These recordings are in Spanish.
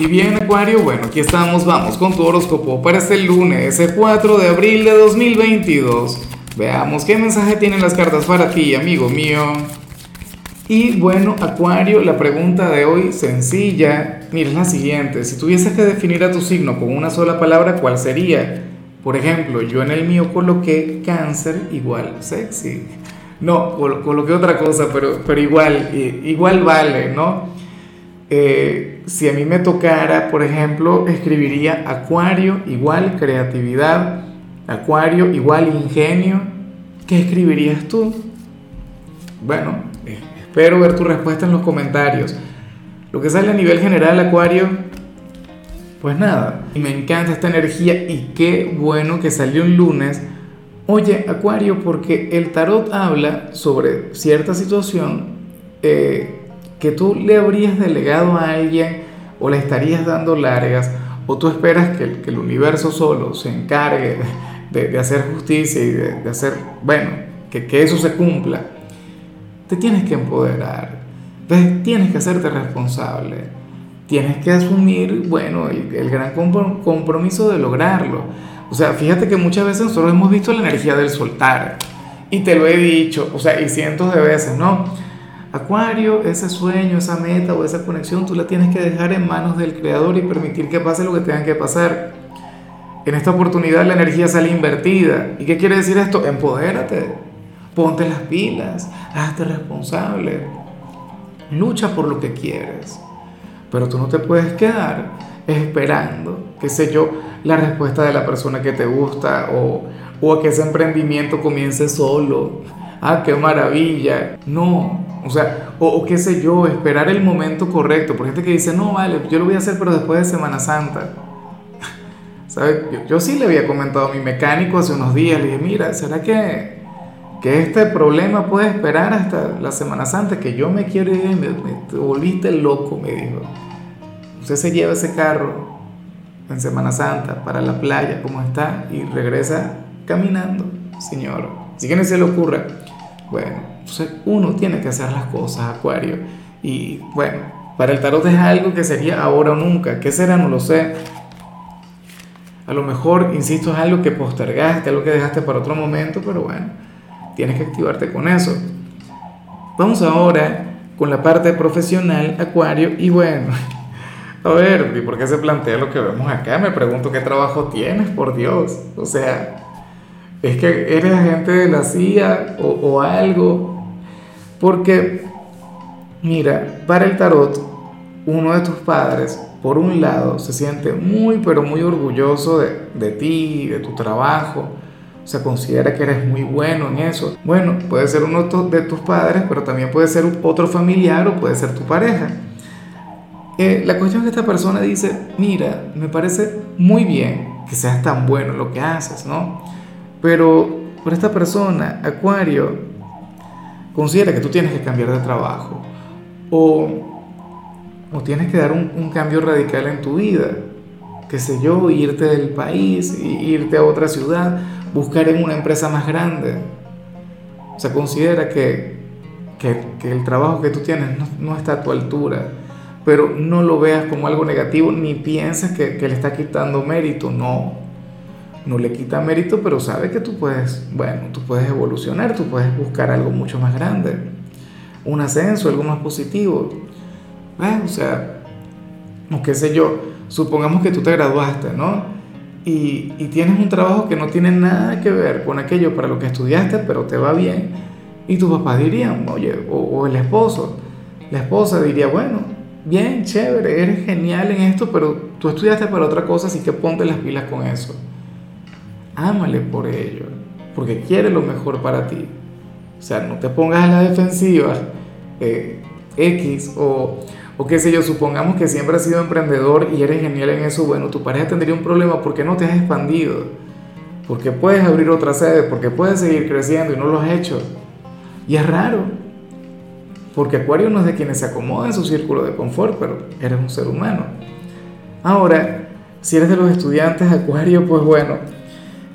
Y bien, Acuario, bueno, aquí estamos, vamos con tu horóscopo para este lunes, ese 4 de abril de 2022. Veamos qué mensaje tienen las cartas para ti, amigo mío. Y bueno, Acuario, la pregunta de hoy sencilla, mira, es la siguiente. Si tuvieses que definir a tu signo con una sola palabra, ¿cuál sería? Por ejemplo, yo en el mío coloqué cáncer igual sexy. No, coloqué otra cosa, pero, pero igual, igual vale, ¿no? Eh, si a mí me tocara, por ejemplo, escribiría acuario igual creatividad, acuario igual ingenio. ¿Qué escribirías tú? Bueno, eh, espero ver tu respuesta en los comentarios. Lo que sale a nivel general, acuario, pues nada, y me encanta esta energía y qué bueno que salió un lunes Oye, Acuario, porque el tarot habla sobre cierta situación eh, que tú le habrías delegado a alguien o le estarías dando largas o tú esperas que, el universo solo se encargue de, hacer justicia y de, hacer, bueno, que, eso se cumpla. Te tienes que empoderar, entonces tienes que hacerte responsable, tienes que asumir, bueno, el gran compromiso de lograrlo. O sea, fíjate que muchas veces nosotros hemos visto la energía del soltar. Y te lo he dicho, o sea, y cientos de veces, ¿no? Acuario, ese sueño, esa meta o esa conexión, tú la tienes que dejar en manos del Creador y permitir que pase lo que tenga que pasar. En esta oportunidad la energía sale invertida. ¿Y qué quiere decir esto? Empodérate, ponte las pilas, hazte responsable, lucha por lo que quieres. Pero tú no te puedes quedar esperando, qué sé yo, la respuesta de la persona que te gusta o, o a que ese emprendimiento comience solo. Ah, qué maravilla. No, o sea, o, qué sé yo, esperar el momento correcto. Por gente que dice, no, vale, yo lo voy a hacer, pero después de Semana Santa. ¿Sabes? Yo, sí le había comentado a mi mecánico hace unos días, le dije, mira, ¿será que, que este problema puede esperar hasta la Semana Santa? Que yo me quiero ir, me, me volviste loco, me dijo. Usted se lleva ese carro en Semana Santa para la playa como está y regresa caminando, Señor. Si que no se le ocurra. Bueno, entonces uno tiene que hacer las cosas, Acuario. Y bueno, para el tarot es algo que sería ahora o nunca. ¿Qué será? No lo sé. A lo mejor, insisto, es algo que postergaste, algo que dejaste para otro momento, pero bueno, tienes que activarte con eso. Vamos ahora con la parte profesional, Acuario, y bueno, a ver, ¿y por qué se plantea lo que vemos acá? Me pregunto qué trabajo tienes, por Dios. O sea, es que eres agente de la CIA o, algo. Porque, mira, para el tarot, uno de tus padres, por un lado, se siente muy, pero muy orgulloso de, de ti, de tu trabajo. O sea, considera que eres muy bueno en eso. Bueno, puede ser uno de tus padres, pero también puede ser otro familiar o puede ser tu pareja la cuestión es que esta persona dice, mira, me parece muy bien que seas tan bueno en lo que haces, ¿no? Pero por esta persona, Acuario, considera que tú tienes que cambiar de trabajo o, o tienes que dar un, un, cambio radical en tu vida, qué sé yo, irte del país, irte a otra ciudad, buscar en una empresa más grande. O sea, considera que, que, que el trabajo que tú tienes no, no está a tu altura pero no lo veas como algo negativo ni pienses que, le está quitando mérito, no, no le quita mérito, pero sabe que tú puedes, bueno, tú puedes evolucionar, tú puedes buscar algo mucho más grande, un ascenso, algo más positivo, O sea, o qué sé yo, supongamos que tú te graduaste, ¿no? Y, tienes un trabajo que no tiene nada que ver con aquello para lo que estudiaste, pero te va bien, y tus papás dirían, oye, o el esposo, la esposa diría, bueno, bien, chévere, eres genial en esto, pero tú estudiaste para otra cosa, así que ponte las pilas con eso. Ámale por ello, porque quiere lo mejor para ti. O sea, no te pongas a la defensiva X o, o qué sé yo, supongamos que siempre has sido emprendedor y eres genial en eso, bueno, tu pareja tendría un problema porque no te has expandido, porque puedes abrir otra sede, porque puedes seguir creciendo y no lo has hecho. Y es raro, porque Acuario no es de quienes se acomoda en su círculo de confort, pero eres un ser humano. Ahora, si eres de los estudiantes Acuario, pues bueno,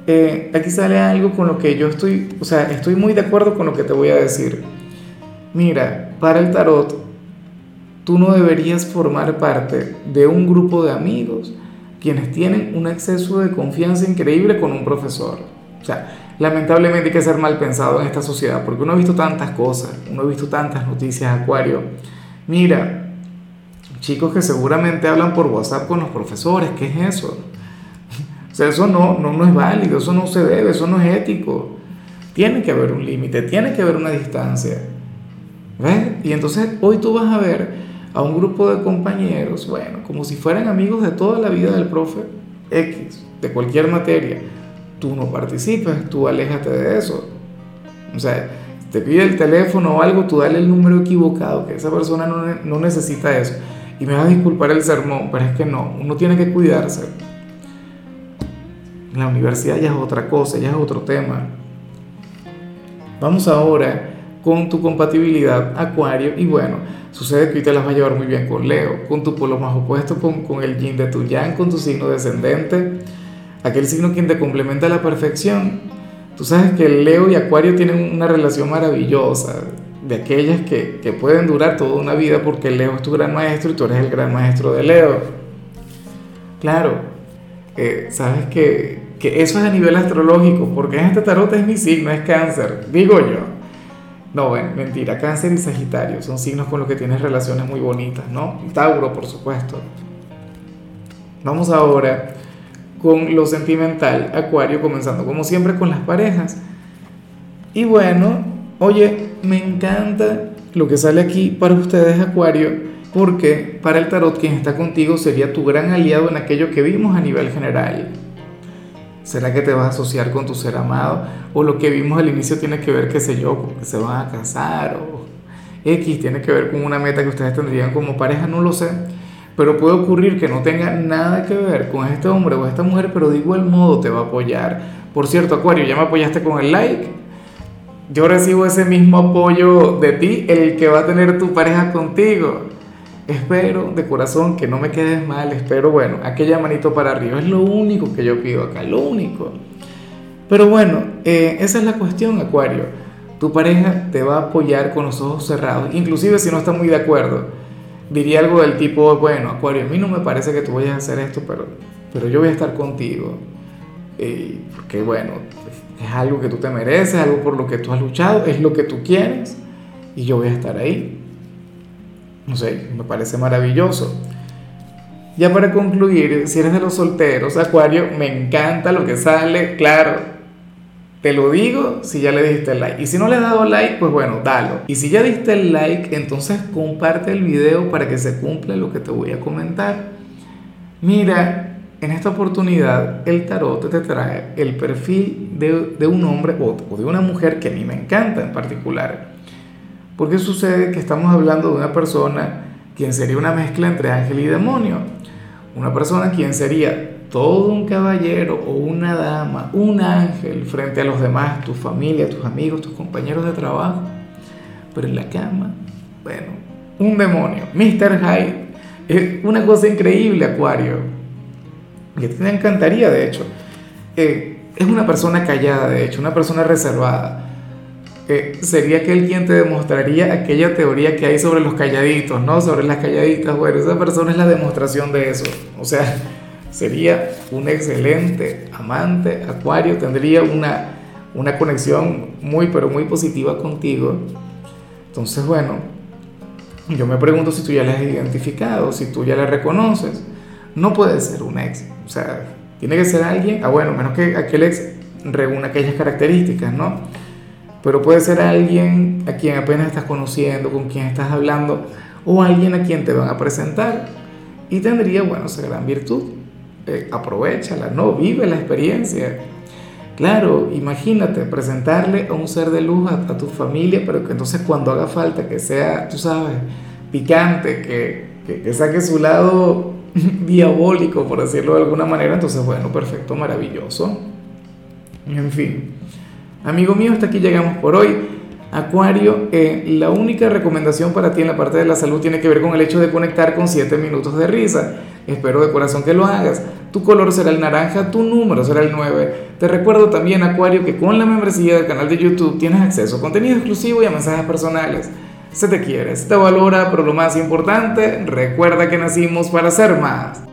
eh, aquí sale algo con lo que yo estoy, o sea, estoy muy de acuerdo con lo que te voy a decir. Mira, para el tarot, tú no deberías formar parte de un grupo de amigos quienes tienen un exceso de confianza increíble con un profesor. O sea, lamentablemente hay que ser mal pensado en esta sociedad, porque uno ha visto tantas cosas, uno ha visto tantas noticias, Acuario. Mira, chicos que seguramente hablan por WhatsApp con los profesores, ¿qué es eso? O sea, eso no, no, no es válido, eso no se debe, eso no es ético. Tiene que haber un límite, tiene que haber una distancia. ¿Ves? Y entonces hoy tú vas a ver a un grupo de compañeros, bueno, como si fueran amigos de toda la vida del profe X, de cualquier materia. Tú no participes, tú aléjate de eso. O sea, te pide el teléfono o algo, tú dale el número equivocado, que esa persona no, no necesita eso. Y me va a disculpar el sermón, pero es que no, uno tiene que cuidarse. La universidad ya es otra cosa, ya es otro tema. Vamos ahora con tu compatibilidad Acuario y bueno, sucede que hoy te las va a llevar muy bien con Leo, con tu polo más opuesto, con, el yin de tu yang, con tu signo descendente, aquel signo quien te complementa a la perfección. Tú sabes que Leo y Acuario tienen una relación maravillosa, de aquellas que, que pueden durar toda una vida porque Leo es tu gran maestro y tú eres el gran maestro de Leo. Claro, eh, sabes que, que eso es a nivel astrológico, porque en este tarot es mi signo, es cáncer, digo yo. No, mentira, cáncer y sagitario son signos con los que tienes relaciones muy bonitas, ¿no? Tauro, por supuesto. Vamos ahora con lo sentimental, Acuario, comenzando como siempre con las parejas. Y bueno, oye, me encanta lo que sale aquí para ustedes, Acuario, porque para el tarot quien está contigo sería tu gran aliado en aquello que vimos a nivel general. ¿Será que te vas a asociar con tu ser amado? O lo que vimos al inicio tiene que ver, qué sé yo, que se van a casar o X tiene que ver con una meta que ustedes tendrían como pareja, no lo sé. Pero puede ocurrir que no tenga nada que ver con este hombre o esta mujer, pero de igual modo te va a apoyar. Por cierto, Acuario, ya me apoyaste con el like. Yo recibo ese mismo apoyo de ti, el que va a tener tu pareja contigo. Espero de corazón que no me quedes mal, espero, bueno, aquella manito para arriba, es lo único que yo pido acá, lo único. Pero bueno, eh, esa es la cuestión, Acuario. Tu pareja te va a apoyar con los ojos cerrados, inclusive si no está muy de acuerdo. Diría algo del tipo, bueno, Acuario, a mí no me parece que tú vayas a hacer esto, pero, pero yo voy a estar contigo. Eh, porque bueno, es algo que tú te mereces, algo por lo que tú has luchado, es lo que tú quieres y yo voy a estar ahí. No sé, me parece maravilloso. Ya para concluir, si eres de los solteros, Acuario, me encanta lo que sale, claro. Te lo digo si ya le diste el like. Y si no le has dado like, pues bueno, dalo. Y si ya diste el like, entonces comparte el video para que se cumpla lo que te voy a comentar. Mira, en esta oportunidad el tarot te trae el perfil de, un hombre o, o de una mujer que a mí me encanta en particular. Porque sucede que estamos hablando de una persona quien sería una mezcla entre ángel y demonio. Una persona quien sería todo un caballero o una dama, un ángel frente a los demás, tu familia, tus amigos, tus compañeros de trabajo. Pero en la cama, bueno, un demonio, Mr. Hyde. Es una cosa increíble, Acuario. Ti te encantaría, de hecho. Eh, es una persona callada, de hecho, una persona reservada eh, sería aquel quien te demostraría aquella teoría que hay sobre los calladitos, ¿no? Sobre las calladitas. Bueno, esa persona es la demostración de eso. O sea, sería un excelente amante, acuario, tendría una, una conexión muy, pero muy positiva contigo. Entonces, bueno, yo me pregunto si tú ya la has identificado, si tú ya la reconoces. No puede ser un ex. O sea, tiene que ser alguien, ah, bueno, menos que aquel ex reúna aquellas características, ¿no? Pero puede ser alguien a quien apenas estás conociendo, con quien estás hablando, o alguien a quien te van a presentar. Y tendría, bueno, esa gran virtud. Eh, aprovechala, ¿no? Vive la experiencia. Claro, imagínate presentarle a un ser de luz a, tu familia, pero que entonces cuando haga falta que sea, tú sabes, picante, que, que, que saque su lado diabólico, por decirlo de alguna manera, entonces, bueno, perfecto, maravilloso. En fin. Amigo mío, hasta aquí llegamos por hoy. Acuario, eh, la única recomendación para ti en la parte de la salud tiene que ver con el hecho de conectar con 7 minutos de risa. Espero de corazón que lo hagas. Tu color será el naranja, tu número será el 9. Te recuerdo también, Acuario, que con la membresía del canal de YouTube tienes acceso a contenido exclusivo y a mensajes personales. se te quiere, se te valora, pero lo más importante, recuerda que nacimos para ser más.